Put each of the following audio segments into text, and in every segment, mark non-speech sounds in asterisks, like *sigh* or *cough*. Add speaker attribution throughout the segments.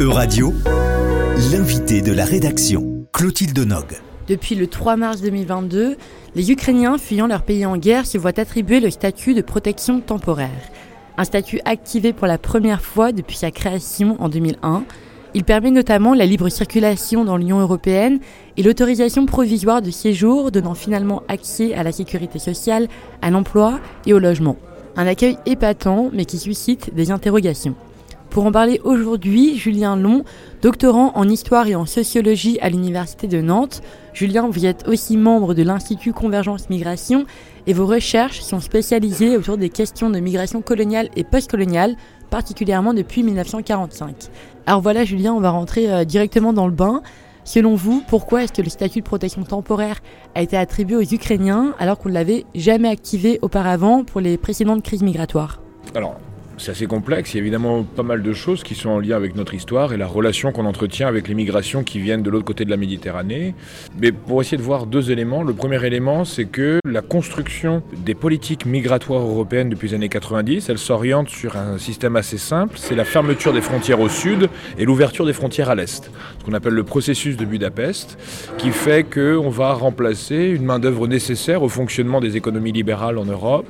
Speaker 1: Euradio, l'invité de la rédaction, Clotilde Nog.
Speaker 2: Depuis le 3 mars 2022, les Ukrainiens fuyant leur pays en guerre se voient attribuer le statut de protection temporaire. Un statut activé pour la première fois depuis sa création en 2001. Il permet notamment la libre circulation dans l'Union européenne et l'autorisation provisoire de séjour donnant finalement accès à la sécurité sociale, à l'emploi et au logement. Un accueil épatant mais qui suscite des interrogations. Pour en parler aujourd'hui, Julien Long, doctorant en histoire et en sociologie à l'Université de Nantes. Julien, vous êtes aussi membre de l'Institut Convergence Migration et vos recherches sont spécialisées autour des questions de migration coloniale et postcoloniale, particulièrement depuis 1945. Alors voilà, Julien, on va rentrer euh, directement dans le bain. Selon vous, pourquoi est-ce que le statut de protection temporaire a été attribué aux Ukrainiens alors qu'on ne l'avait jamais activé auparavant pour les précédentes crises migratoires?
Speaker 3: Alors, c'est assez complexe. Il y a évidemment pas mal de choses qui sont en lien avec notre histoire et la relation qu'on entretient avec les migrations qui viennent de l'autre côté de la Méditerranée. Mais pour essayer de voir deux éléments, le premier élément, c'est que la construction des politiques migratoires européennes depuis les années 90, elle s'oriente sur un système assez simple. C'est la fermeture des frontières au sud et l'ouverture des frontières à l'est. Ce qu'on appelle le processus de Budapest, qui fait qu'on va remplacer une main-d'œuvre nécessaire au fonctionnement des économies libérales en Europe.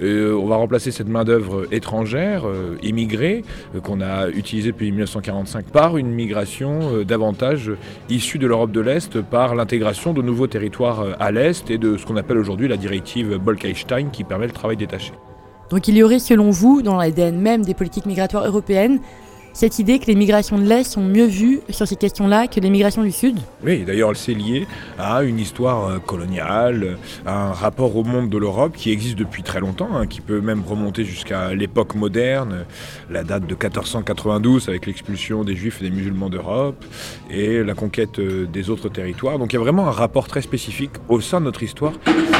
Speaker 3: Euh, on va remplacer cette main-d'œuvre étrangère euh, immigrés euh, qu'on a utilisé depuis 1945 par une migration euh, davantage issue de l'Europe de l'Est par l'intégration de nouveaux territoires à l'Est et de ce qu'on appelle aujourd'hui la directive Bolkestein qui permet le travail détaché.
Speaker 2: Donc il y aurait selon vous, dans l'ADN même des politiques migratoires européennes, cette idée que les migrations de l'Est sont mieux vues sur ces questions-là que les migrations du Sud?
Speaker 3: Oui, d'ailleurs, c'est lié à une histoire euh, coloniale, à un rapport au monde de l'Europe qui existe depuis très longtemps, hein, qui peut même remonter jusqu'à l'époque moderne, la date de 1492 avec l'expulsion des Juifs et des musulmans d'Europe et la conquête euh, des autres territoires. Donc il y a vraiment un rapport très spécifique au sein de notre histoire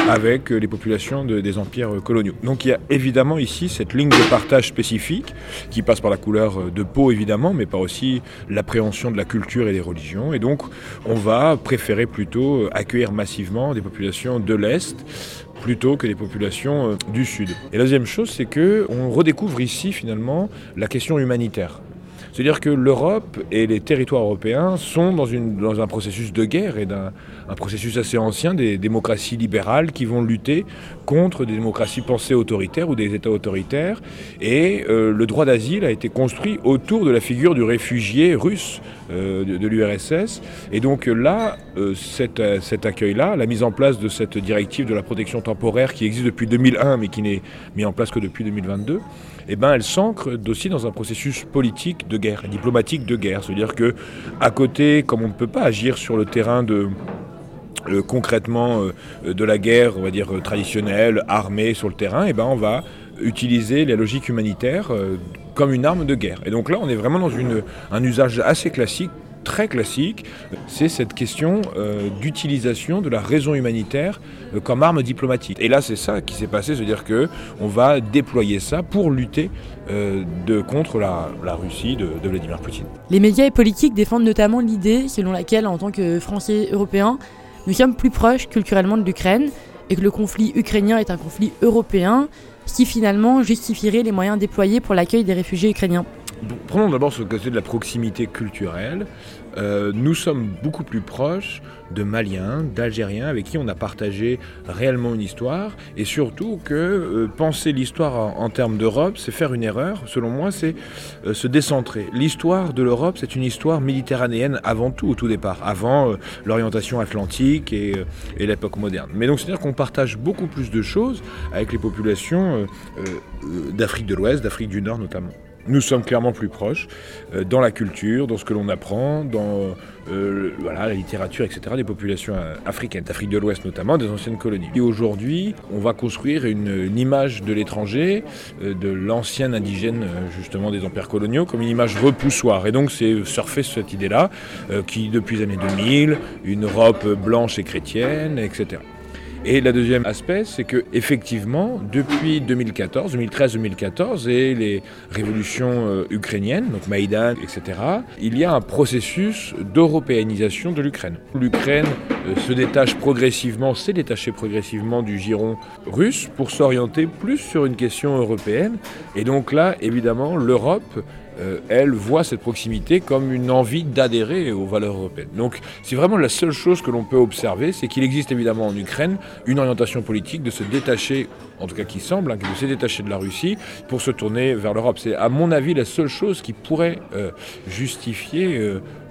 Speaker 3: avec euh, les populations des empires coloniaux. Donc il y a évidemment ici cette ligne de partage spécifique qui passe par la couleur de peau évidemment, mais pas aussi l'appréhension de la culture et des religions. Et donc on va préférer plutôt accueillir massivement des populations de l'Est plutôt que des populations euh, du Sud. Et la deuxième chose, c'est que on redécouvre ici finalement la question humanitaire. C'est-à-dire que l'Europe et les territoires européens sont dans, une, dans un processus de guerre et d'un un processus assez ancien des démocraties libérales qui vont lutter contre des démocraties pensées autoritaires ou des États autoritaires. Et euh, le droit d'asile a été construit autour de la figure du réfugié russe euh, de, l'URSS. Et donc là, euh, cet, cet accueil-là, la mise en place de cette directive de la protection temporaire qui existe depuis 2001 mais qui n'est mise en place que depuis 2022, eh ben, elle s'ancre aussi dans un processus politique de guerre, diplomatique de guerre. C'est-à-dire que à côté, comme on ne peut pas agir sur le terrain de euh, concrètement euh, de la guerre, on va dire traditionnelle, armée sur le terrain, et eh ben on va utiliser la logique humanitaire euh, comme une arme de guerre. Et donc là, on est vraiment dans un usage assez classique très classique, c'est cette question euh, d'utilisation de la raison humanitaire euh, comme arme diplomatique. Et là, c'est ça qui s'est passé, c'est-à-dire que on va déployer ça pour lutter euh, contre la, Russie de, Vladimir Poutine.
Speaker 2: Les médias et politiques défendent notamment l'idée selon laquelle, en tant que Français européens, nous sommes plus proches culturellement de l'Ukraine et que le conflit ukrainien est un conflit européen, ce qui finalement justifierait les moyens déployés pour l'accueil des réfugiés ukrainiens.
Speaker 3: Prenons d'abord ce côté de la proximité culturelle. Euh, nous sommes beaucoup plus proches de Maliens, d'Algériens avec qui on a partagé réellement une histoire et surtout que euh, penser l'histoire en, termes d'Europe, c'est faire une erreur. Selon moi, c'est euh, se décentrer. L'histoire de l'Europe, c'est une histoire méditerranéenne avant tout, au tout départ, avant l'orientation atlantique et, et l'époque moderne. Mais donc, c'est-à-dire qu'on partage beaucoup plus de choses avec les populations d'Afrique de l'Ouest, d'Afrique du Nord notamment nous sommes clairement plus proches euh, dans la culture, dans ce que l'on apprend, dans euh, voilà, la littérature, etc., des populations euh, africaines, d'Afrique de l'Ouest notamment, des anciennes colonies. Et aujourd'hui, on va construire une, image de l'étranger, de l'ancien indigène, justement, des empires coloniaux, comme une image repoussoire. Et donc, c'est surfer sur cette idée-là, qui, depuis les années 2000, une Europe blanche et chrétienne, etc. Et le deuxième aspect, c'est que effectivement, depuis 2014, 2013-2014 et les révolutions euh, ukrainiennes, donc Maïdan, etc., il y a un processus d'européanisation de l'Ukraine. L'Ukraine euh, se détache progressivement, s'est détachée progressivement du giron russe pour s'orienter plus sur une question européenne. Et donc là, évidemment, l'Europe euh, elle voit cette proximité comme une envie d'adhérer aux valeurs européennes. Donc c'est vraiment la seule chose que l'on peut observer, c'est qu'il existe évidemment en Ukraine une orientation politique de se détacher en tout cas qui semble, hein, de se détacher de la Russie pour se tourner vers l'Europe. C'est à mon avis la seule chose qui pourrait euh, justifier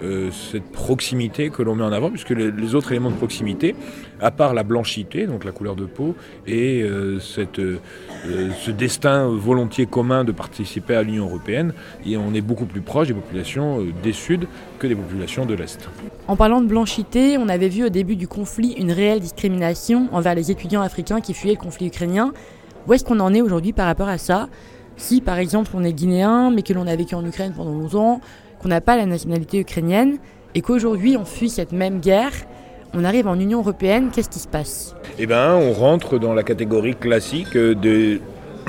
Speaker 3: euh, euh, cette proximité que l'on met en avant, puisque les, autres éléments de proximité, à part la blanchité, donc la couleur de peau, et cette, ce destin volontiers commun de participer à l'Union européenne, et on est beaucoup plus proche des populations des Sud que des populations de l'Est.
Speaker 2: En parlant de blanchité, on avait vu au début du conflit une réelle discrimination envers les étudiants africains qui fuyaient le conflit ukrainien. Où est-ce qu'on en est aujourd'hui par rapport à ça? Si par exemple on est guinéen mais que l'on a vécu en Ukraine pendant 11 ans, qu'on n'a pas la nationalité ukrainienne et qu'aujourd'hui on fuit cette même guerre, on arrive en Union européenne, qu'est-ce qui se passe?
Speaker 3: Eh bien on rentre dans la catégorie classique de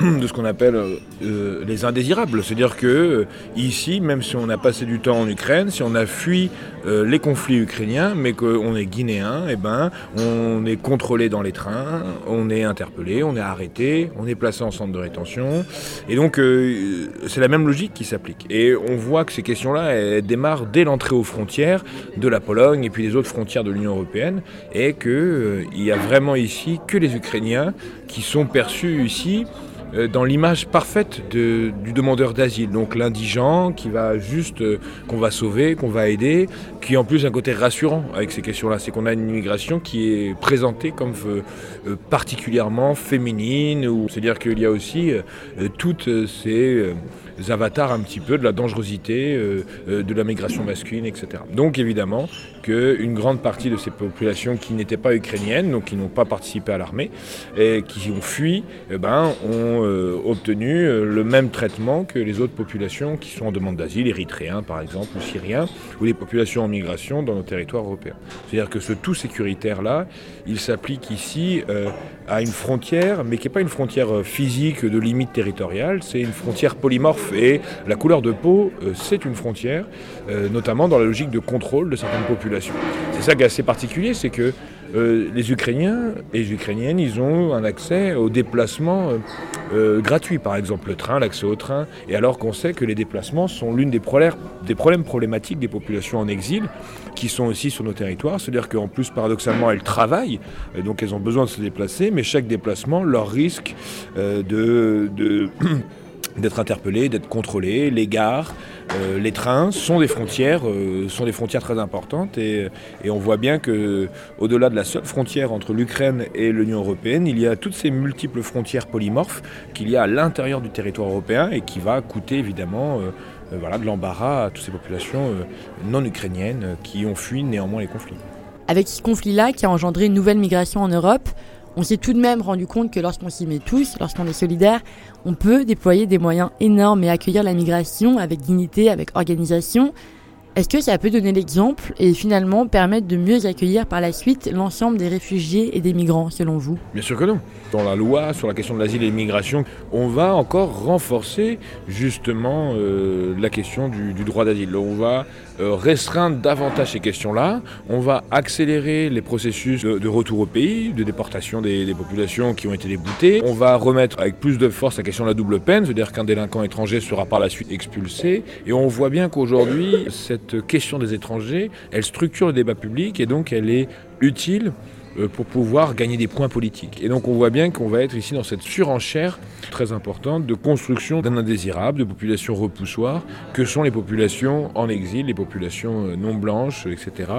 Speaker 3: *clears throat* de ce qu'on appelle euh, euh, les indésirables. C'est-à-dire que euh, ici, même si on a passé du temps en Ukraine, si on a fui les conflits ukrainiens, mais qu'on est guinéen, eh ben, on est contrôlé dans les trains, on est interpellé, on est arrêté, on est placé en centre de rétention. Et donc, c'est la même logique qui s'applique. Et on voit que ces questions-là, démarrent dès l'entrée aux frontières de la Pologne et puis des autres frontières de l'Union européenne, et qu'il il y a vraiment ici que les Ukrainiens qui sont perçus ici dans l'image parfaite du demandeur d'asile. Donc l'indigent qui va juste, euh, qu'on va sauver, qu'on va aider, qui en plus a un côté rassurant avec ces questions-là. C'est qu'on a une immigration qui est présentée comme euh, particulièrement féminine, c'est-à-dire qu'il y a aussi toutes ces avatars un petit peu de la dangerosité de la migration masculine, etc. Donc évidemment qu'une grande partie de ces populations qui n'étaient pas ukrainiennes, donc qui n'ont pas participé à l'armée, et qui ont fui, eh ben, ont euh, obtenu euh, le même traitement que les autres populations qui sont en demande d'asile, érythréens par exemple, ou syriens, ou les populations en migration dans nos territoires européens. C'est-à-dire que ce tout sécuritaire-là, il s'applique ici euh, à une frontière, mais qui n'est pas une frontière physique de limite territoriale, c'est une frontière polymorphe. Et la couleur de peau, c'est une frontière, notamment dans la logique de contrôle de certaines populations. C'est ça qui est assez particulier, c'est que euh, les Ukrainiens et les Ukrainiennes, ils ont un accès aux déplacements euh, euh, gratuits, par exemple le train, l'accès au train, et alors qu'on sait que les déplacements sont l'une des, des, problèmes problématiques des populations en exil, qui sont aussi sur nos territoires, c'est-à-dire qu'en plus, paradoxalement, elles travaillent, donc elles ont besoin de se déplacer, mais chaque déplacement leur risque de *clears throat* d'être interpellés, d'être contrôlés. Les gares, euh, les trains sont des frontières, euh, sont des frontières très importantes et, on voit bien que au-delà de la seule frontière entre l'Ukraine et l'Union européenne, il y a toutes ces multiples frontières polymorphes qu'il y a à l'intérieur du territoire européen et qui va coûter évidemment euh, voilà, de l'embarras à toutes ces populations non ukrainiennes qui ont fui néanmoins les conflits.
Speaker 2: Avec ce conflit-là qui a engendré une nouvelle migration en Europe, on s'est tout de même rendu compte que lorsqu'on s'y met tous, lorsqu'on est solidaire, on peut déployer des moyens énormes et accueillir la migration avec dignité, avec organisation. Est-ce que ça peut donner l'exemple et finalement permettre de mieux accueillir par la suite l'ensemble des réfugiés et des migrants, selon vous?
Speaker 3: Bien sûr que non. Dans la loi sur la question de l'asile et de l'immigration, on va encore renforcer justement euh, la question du, droit d'asile. On va restreindre davantage ces questions-là. On va accélérer les processus de, retour au pays, de déportation des, des, populations qui ont été déboutées. On va remettre avec plus de force la question de la double peine, c'est-à-dire qu'un délinquant étranger sera par la suite expulsé. Et on voit bien qu'aujourd'hui, cette cette question des étrangers, elle structure le débat public et donc elle est utile euh, pour pouvoir gagner des points politiques. Et donc on voit bien qu'on va être ici dans cette surenchère très importante de construction d'un indésirable, de populations repoussoires, que sont les populations en exil, les populations euh, non blanches, etc.,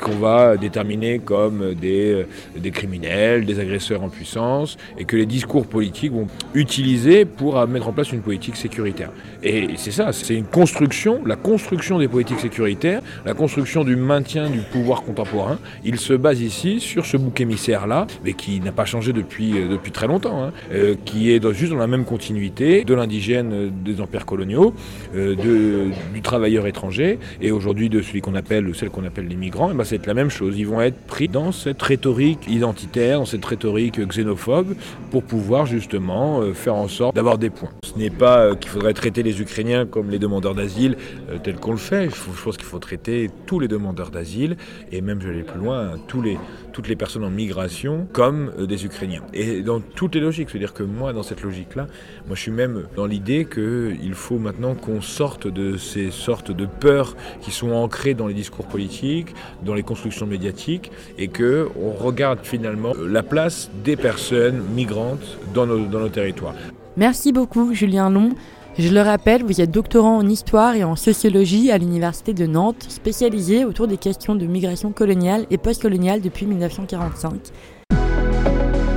Speaker 3: qu'on va déterminer comme des, euh, des criminels, des agresseurs en puissance, et que les discours politiques vont utiliser pour mettre en place une politique sécuritaire. Et c'est ça, c'est une construction, la construction des politiques sécuritaires, la construction du maintien du pouvoir contemporain, il se base ici sur ce bouc émissaire-là, mais qui n'a pas changé depuis, euh, depuis très longtemps, hein, euh, qui est juste dans la même continuité de l'indigène euh, des empires coloniaux, de, du travailleur étranger, et aujourd'hui de celui qu'on appelle, ou celle qu'on appelle les migrants, et ben c'est la même chose. Ils vont être pris dans cette rhétorique identitaire, dans cette rhétorique xénophobe, pour pouvoir justement faire en sorte d'avoir des points. Ce n'est pas qu'il faudrait traiter les Ukrainiens comme les demandeurs d'asile, tel qu'on le fait. Je pense qu'il faut traiter tous les demandeurs d'asile, et même, je vais aller plus loin, toutes les personnes en migration comme euh, des Ukrainiens. Et dans toutes les logiques, c'est-à-dire que moi, dans cette moi je suis même dans l'idée qu'il faut maintenant qu'on sorte de ces sortes de peurs qui sont ancrées dans les discours politiques, dans les constructions médiatiques, et qu'on regarde finalement la place des personnes migrantes dans nos, dans nos territoires.
Speaker 2: Merci beaucoup Julien Long. Je le rappelle, vous êtes doctorant en histoire et en sociologie à l'Université de Nantes, spécialisé autour des questions de migration coloniale et postcoloniale depuis 1945.